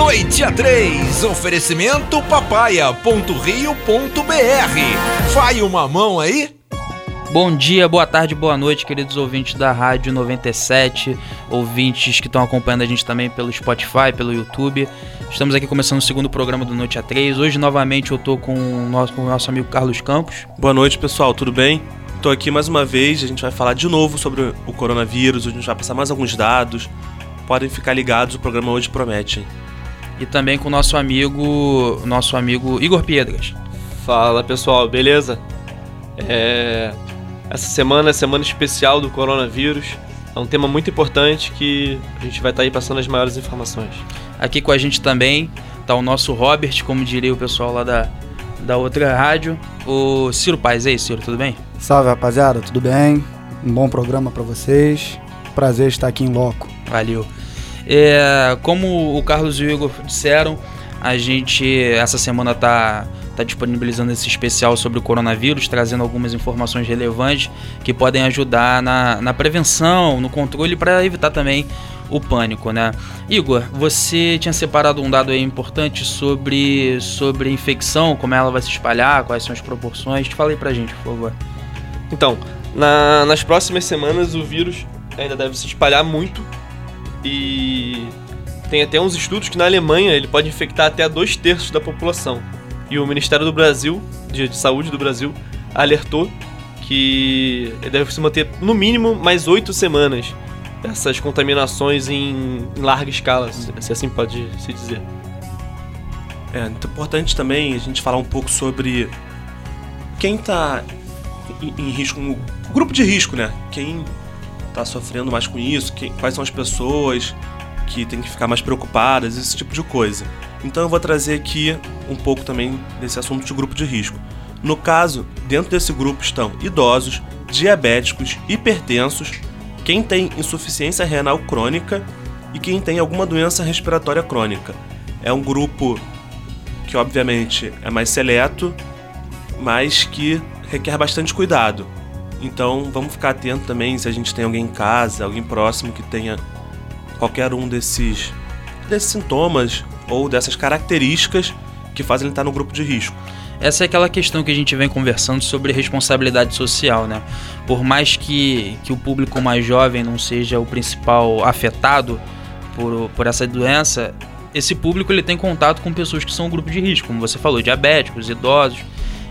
Noite a 3, oferecimento papaya.rio.br. Vai uma mão aí? Bom dia, boa tarde, boa noite, queridos ouvintes da Rádio 97, ouvintes que estão acompanhando a gente também pelo Spotify, pelo YouTube. Estamos aqui começando o segundo programa do Noite a 3. Hoje, novamente, eu tô com o nosso, com o nosso amigo Carlos Campos. Boa noite, pessoal, tudo bem? Tô aqui mais uma vez, a gente vai falar de novo sobre o coronavírus, a gente vai passar mais alguns dados. Podem ficar ligados, o programa hoje promete. E também com o nosso amigo, nosso amigo Igor Piedras. Fala pessoal, beleza? É... Essa semana é semana especial do coronavírus. É um tema muito importante que a gente vai estar tá aí passando as maiores informações. Aqui com a gente também tá o nosso Robert, como diria o pessoal lá da, da outra rádio, o Ciro Paz. E aí, Ciro, tudo bem? Salve, rapaziada, tudo bem? Um bom programa para vocês. Prazer estar aqui em loco. Valeu. É, como o Carlos e o Igor disseram, a gente essa semana tá, tá disponibilizando esse especial sobre o coronavírus, trazendo algumas informações relevantes que podem ajudar na, na prevenção, no controle, para evitar também o pânico, né? Igor, você tinha separado um dado aí importante sobre, sobre a infecção, como ela vai se espalhar, quais são as proporções. Fala aí pra gente, por favor. Então, na, nas próximas semanas o vírus ainda deve se espalhar muito e tem até uns estudos que na Alemanha ele pode infectar até dois terços da população. E o Ministério do Brasil, de, de Saúde do Brasil, alertou que deve se manter no mínimo mais oito semanas essas contaminações em, em larga escala, se assim pode se dizer. É importante também a gente falar um pouco sobre quem está em, em risco, um grupo de risco, né? Quem está sofrendo mais com isso, quem, quais são as pessoas que têm que ficar mais preocupadas, esse tipo de coisa. Então eu vou trazer aqui um pouco também desse assunto de grupo de risco. No caso, dentro desse grupo estão idosos, diabéticos, hipertensos, quem tem insuficiência renal crônica e quem tem alguma doença respiratória crônica. É um grupo que, obviamente, é mais seleto, mas que requer bastante cuidado. Então vamos ficar atento também se a gente tem alguém em casa, alguém próximo que tenha qualquer um desses, desses sintomas ou dessas características que fazem ele estar no grupo de risco. Essa é aquela questão que a gente vem conversando sobre responsabilidade social, né? Por mais que, que o público mais jovem não seja o principal afetado por, por essa doença, esse público ele tem contato com pessoas que são um grupo de risco, como você falou, diabéticos, idosos.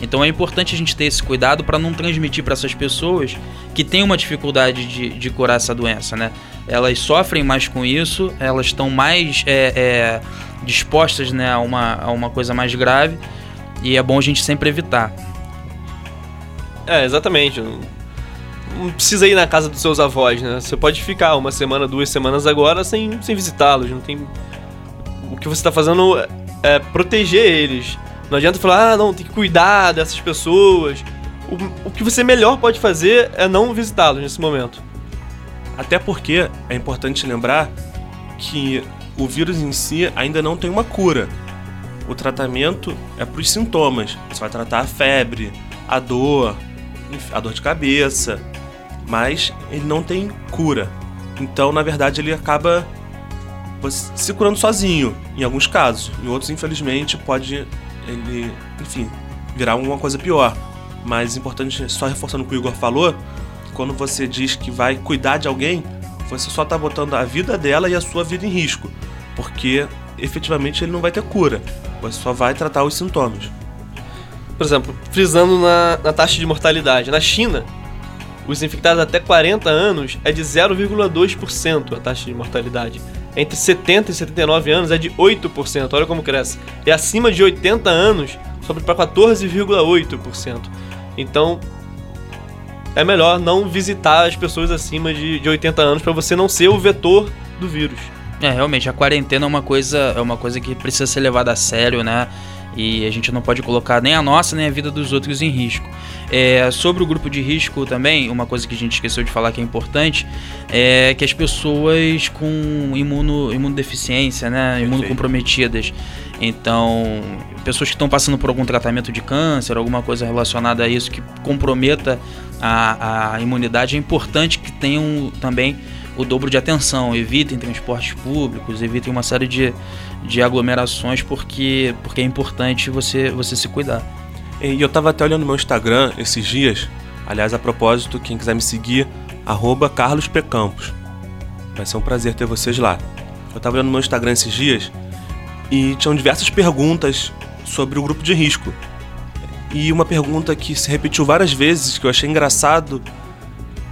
Então é importante a gente ter esse cuidado para não transmitir para essas pessoas que têm uma dificuldade de, de curar essa doença, né? Elas sofrem mais com isso, elas estão mais é, é, dispostas né, a, uma, a uma coisa mais grave e é bom a gente sempre evitar. É, exatamente. Não, não precisa ir na casa dos seus avós, né? Você pode ficar uma semana, duas semanas agora sem, sem visitá-los. Não tem. O que você está fazendo é, é proteger eles não adianta falar, ah, não, tem que cuidar dessas pessoas. O, o que você melhor pode fazer é não visitá-los nesse momento. Até porque é importante lembrar que o vírus em si ainda não tem uma cura. O tratamento é para os sintomas. Você vai tratar a febre, a dor, a dor de cabeça, mas ele não tem cura. Então, na verdade, ele acaba se curando sozinho, em alguns casos. Em outros, infelizmente, pode ele, enfim, virar uma coisa pior. Mas importante, só reforçando o que o Igor falou, quando você diz que vai cuidar de alguém, você só está botando a vida dela e a sua vida em risco, porque efetivamente ele não vai ter cura, você só vai tratar os sintomas. Por exemplo, frisando na, na taxa de mortalidade, na China, os infectados até 40 anos é de 0,2% a taxa de mortalidade entre 70 e 79 anos é de 8%. Olha como cresce. E acima de 80 anos sobe para 14,8%. Então, é melhor não visitar as pessoas acima de, de 80 anos para você não ser o vetor do vírus. É, realmente, a quarentena é uma coisa, é uma coisa que precisa ser levada a sério, né? E a gente não pode colocar nem a nossa nem a vida dos outros em risco. É, sobre o grupo de risco também, uma coisa que a gente esqueceu de falar que é importante é que as pessoas com imuno, imunodeficiência, né, imunocomprometidas, então pessoas que estão passando por algum tratamento de câncer, alguma coisa relacionada a isso que comprometa a, a imunidade, é importante que tenham também o dobro de atenção, evitem transportes públicos, evitem uma série de, de aglomerações, porque, porque é importante você, você se cuidar. E eu tava até olhando meu Instagram esses dias. Aliás, a propósito, quem quiser me seguir, arroba Carlos. Campos. Vai ser um prazer ter vocês lá. Eu tava olhando meu Instagram esses dias e tinham diversas perguntas sobre o grupo de risco. E uma pergunta que se repetiu várias vezes, que eu achei engraçado,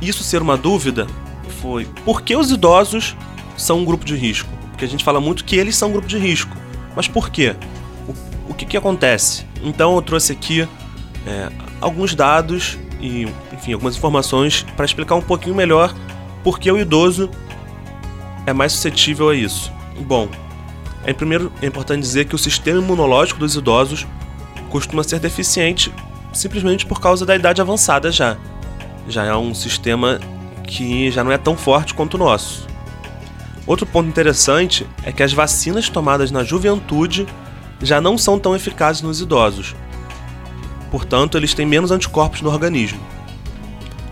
isso ser uma dúvida, foi por que os idosos são um grupo de risco? Porque a gente fala muito que eles são um grupo de risco. Mas por quê? O, que, que acontece? Então eu trouxe aqui é, alguns dados e, enfim, algumas informações para explicar um pouquinho melhor por que o idoso é mais suscetível a isso. Bom, é, primeiro, é importante dizer que o sistema imunológico dos idosos costuma ser deficiente simplesmente por causa da idade avançada já. Já é um sistema que já não é tão forte quanto o nosso. Outro ponto interessante é que as vacinas tomadas na juventude já não são tão eficazes nos idosos. Portanto, eles têm menos anticorpos no organismo.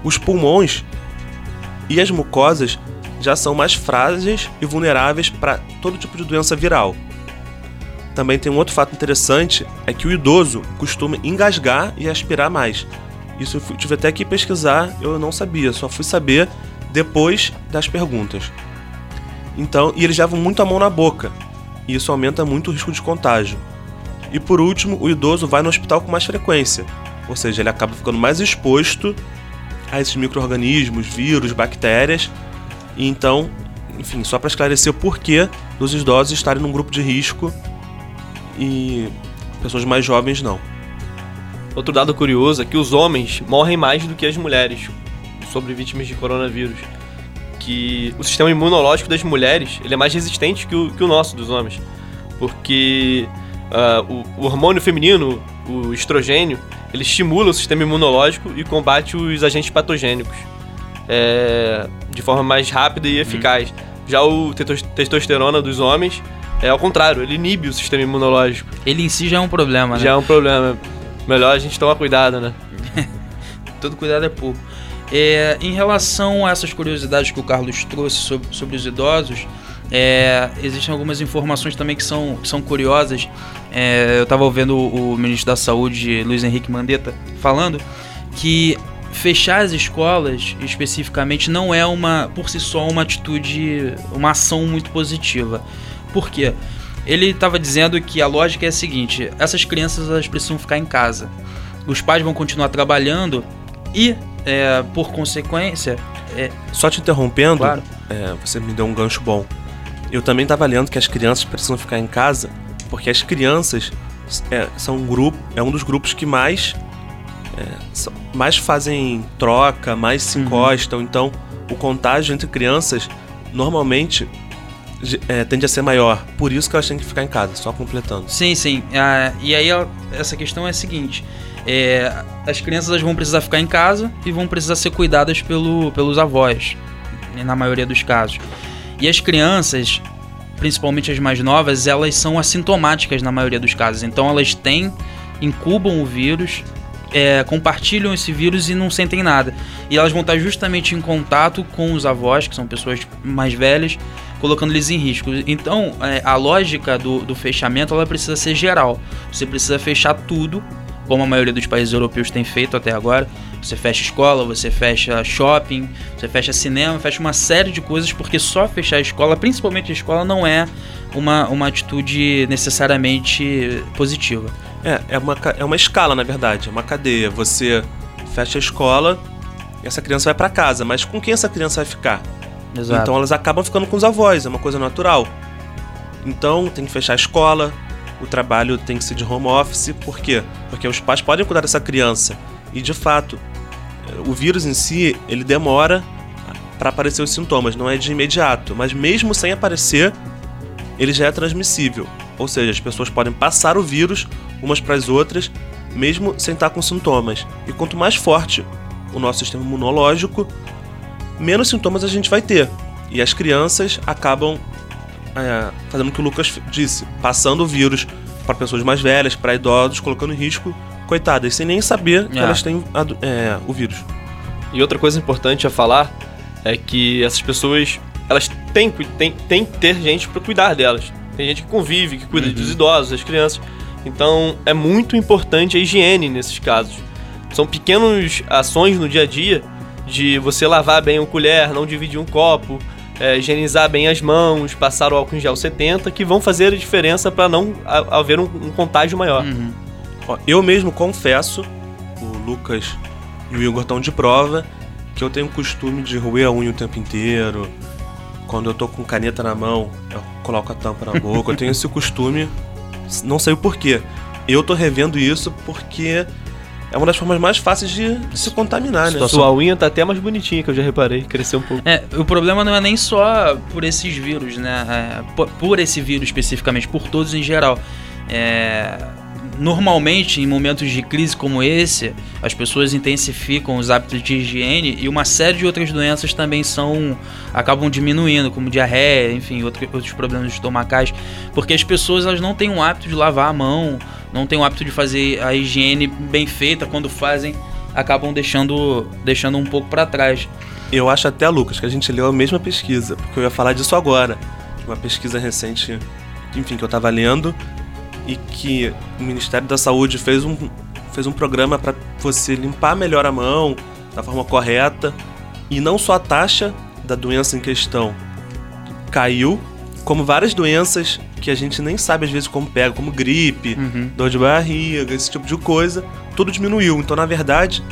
Os pulmões e as mucosas já são mais frágeis e vulneráveis para todo tipo de doença viral. Também tem um outro fato interessante, é que o idoso costuma engasgar e aspirar mais. Isso eu tive até que pesquisar, eu não sabia, só fui saber depois das perguntas. Então, e eles levam muito a mão na boca, e isso aumenta muito o risco de contágio. E por último, o idoso vai no hospital com mais frequência, ou seja, ele acaba ficando mais exposto a esses micro-organismos, vírus, bactérias, e então, enfim, só para esclarecer o porquê dos idosos estarem num grupo de risco e pessoas mais jovens não. Outro dado curioso é que os homens morrem mais do que as mulheres sobre vítimas de coronavírus. Que o sistema imunológico das mulheres ele é mais resistente que o, que o nosso, dos homens. Porque uh, o, o hormônio feminino, o estrogênio, ele estimula o sistema imunológico e combate os agentes patogênicos é, de forma mais rápida e eficaz. Hum. Já o testosterona dos homens é ao contrário, ele inibe o sistema imunológico. Ele em si já é um problema, né? Já é um problema. Melhor a gente tomar cuidado, né? Todo cuidado é pouco. É, em relação a essas curiosidades que o Carlos trouxe sobre, sobre os idosos, é, existem algumas informações também que são, que são curiosas. É, eu estava ouvindo o, o, ministro da Saúde, Luiz Henrique Mandetta, falando que fechar as escolas especificamente não é uma por si só uma atitude, uma ação muito positiva. Por quê? Ele estava dizendo que a lógica é a seguinte: essas crianças elas precisam ficar em casa. Os pais vão continuar trabalhando e, é, por consequência. É... Só te interrompendo, claro. é, você me deu um gancho bom. Eu também estava lendo que as crianças precisam ficar em casa porque as crianças é, são um grupo, é um dos grupos que mais é, mais fazem troca, mais se uhum. encostam. Então, o contágio entre crianças normalmente é, tende a ser maior. Por isso que elas têm que ficar em casa, só completando. Sim, sim. Ah, e aí essa questão é a seguinte: é, as crianças vão precisar ficar em casa e vão precisar ser cuidadas pelo, pelos avós, na maioria dos casos. E as crianças, principalmente as mais novas, elas são assintomáticas na maioria dos casos. Então elas têm, incubam o vírus, é, compartilham esse vírus e não sentem nada. E elas vão estar justamente em contato com os avós, que são pessoas mais velhas, colocando eles em risco. Então, é, a lógica do, do fechamento ela precisa ser geral. Você precisa fechar tudo, como a maioria dos países europeus tem feito até agora. Você fecha escola, você fecha shopping, você fecha cinema, fecha uma série de coisas, porque só fechar a escola, principalmente a escola, não é uma, uma atitude necessariamente positiva. É, é uma, é uma escala, na verdade, é uma cadeia. Você fecha a escola e essa criança vai para casa, mas com quem essa criança vai ficar? Exato. Então elas acabam ficando com os avós, é uma coisa natural. Então tem que fechar a escola, o trabalho tem que ser de home office, por quê? Porque os pais podem cuidar dessa criança. E de fato, o vírus em si, ele demora para aparecer os sintomas, não é de imediato, mas mesmo sem aparecer, ele já é transmissível. Ou seja, as pessoas podem passar o vírus umas para as outras, mesmo sem estar com sintomas. E quanto mais forte o nosso sistema imunológico, menos sintomas a gente vai ter. E as crianças acabam é, fazendo o que o Lucas disse, passando o vírus para pessoas mais velhas, para idosos, colocando em risco, coitadas, sem nem saber que é. elas têm é, o vírus. E outra coisa importante a falar é que essas pessoas elas têm, têm, têm que ter gente para cuidar delas. Tem gente que convive, que cuida Uhum. dos idosos, das crianças. Então é muito importante a higiene nesses casos. São pequenas ações no dia a dia de você lavar bem o colher, não dividir um copo, é, higienizar bem as mãos, passar o álcool em gel 70, que vão fazer a diferença para não ha- haver um, um contágio maior. Uhum. Ó, eu mesmo confesso, o Lucas e o Igor estão de prova, que eu tenho o costume de roer a unha o tempo inteiro. Quando eu tô com caneta na mão, eu coloco a tampa na boca. Eu tenho esse costume, não sei o porquê. Eu tô revendo isso porque é uma das formas mais fáceis de se contaminar, né? Sua unha tá até mais bonitinha, que eu já reparei, cresceu um pouco. É, o problema não é nem só por esses vírus, né? É, por, por esse vírus especificamente, por todos em geral. É, normalmente, em momentos de crise como esse, as pessoas intensificam os hábitos de higiene e uma série de outras doenças também são acabam diminuindo, como diarreia, enfim, outro- outros problemas estomacais, porque as pessoas elas não têm o hábito de lavar a mão, não têm o hábito de fazer a higiene bem feita quando fazem, acabam deixando deixando um pouco para trás. Eu acho até, Lucas, que a gente leu a mesma pesquisa, porque eu ia falar disso agora. Uma pesquisa recente, enfim, que eu tava lendo, e que o Ministério da Saúde fez um, fez um programa para você limpar melhor a mão da forma correta, e não só a taxa da doença em questão caiu, como várias doenças que a gente nem sabe às vezes como pega, como gripe, Uhum. dor de barriga, esse tipo de coisa, tudo diminuiu. Então, na verdade,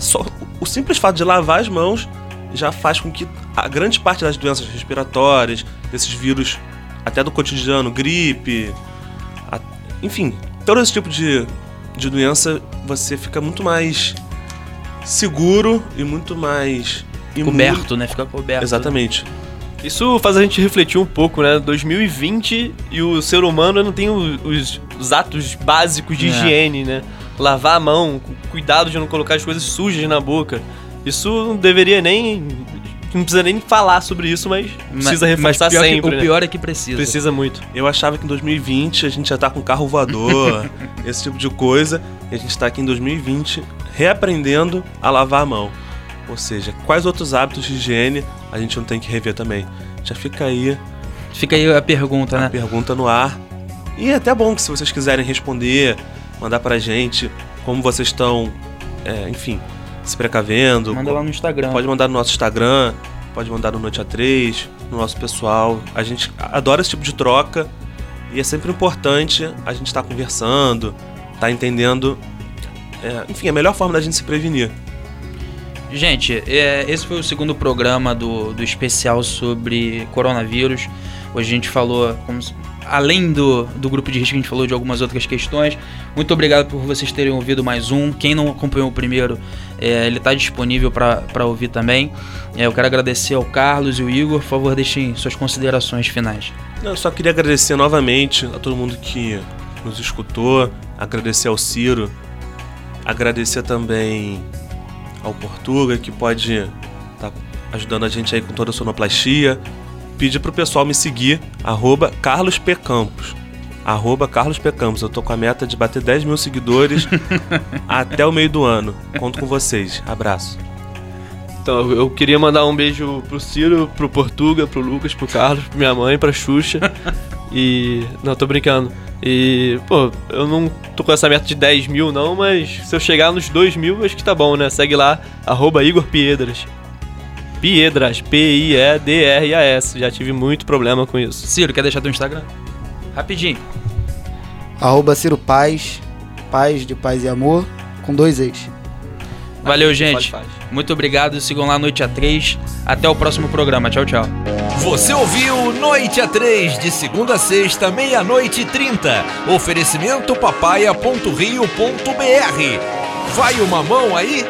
só o simples fato de lavar as mãos já faz com que a grande parte das doenças respiratórias, desses vírus até do cotidiano, gripe, a- enfim, todo esse tipo de, de doença, você fica muito mais seguro e muito mais imune. Coberto, né? Fica coberto. Exatamente. Isso faz a gente refletir um pouco, né? 2020 e o ser humano não tem os, os atos básicos de É. higiene, né? Lavar a mão, cu- cuidado de não colocar as coisas sujas na boca. Isso não deveria nem. Não precisa nem falar sobre isso, mas precisa Mas- mas reforçar que- sempre. o né? pior é que precisa. Precisa muito. Eu achava que em 2020 a gente já tá com carro voador, esse tipo de coisa, e a gente tá aqui em 2020 reaprendendo a lavar a mão. Ou seja, quais outros hábitos de higiene a gente não tem que rever também? Já fica aí Fica aí a pergunta, a né? pergunta no ar. E é até bom que se vocês quiserem responder, mandar pra gente como vocês estão, é, enfim, se precavendo. Manda lá no Instagram. Pode mandar no nosso Instagram, pode mandar no Noite A3, no nosso pessoal. A gente adora esse tipo de troca e é sempre importante a gente estar conversando, estar entendendo. é, enfim, a melhor forma da gente se prevenir. Gente, é, esse foi o segundo programa do, do especial sobre coronavírus. Hoje a gente falou, como além do, do grupo de risco, a gente falou de algumas outras questões. Muito obrigado por vocês terem ouvido mais um. Quem não acompanhou o primeiro, é, ele está disponível para ouvir também. É, eu quero agradecer ao Carlos e o Igor. Por favor, deixem suas considerações finais. Eu só queria agradecer novamente a todo mundo que nos escutou, agradecer ao Ciro, agradecer também ao Portuga, que pode estar ajudando a gente aí com toda a sonoplastia. Pedir pro pessoal me seguir, arroba Carlos P. Campos. Arroba Carlos P. Campos. Eu tô com a meta de bater 10 mil seguidores até o meio do ano. Conto com vocês. Abraço. Então, eu- eu queria mandar um beijo pro Ciro, pro Portuga, pro Lucas, pro Carlos, pra minha mãe, pra Xuxa. e. Não, tô brincando. E, pô, eu não tô com essa meta de 10 mil, não, mas se eu chegar nos 2 mil, acho que tá bom, né? Segue lá, arroba Igor Piedras. Piedras, P-I-E-D-R-A-S. Já tive muito problema com isso. Ciro, quer deixar teu Instagram? Rapidinho. Arroba Ciro Paz, Paz de Paz e Amor, com dois ex. Valeu, gente. Muito obrigado. Sigam lá Noite a 3. Até o próximo programa. Tchau, tchau. Você ouviu Noite a 3, de segunda a sexta, meia-noite e trinta. Oferecimento papaya.rio.br. Vai uma mão aí?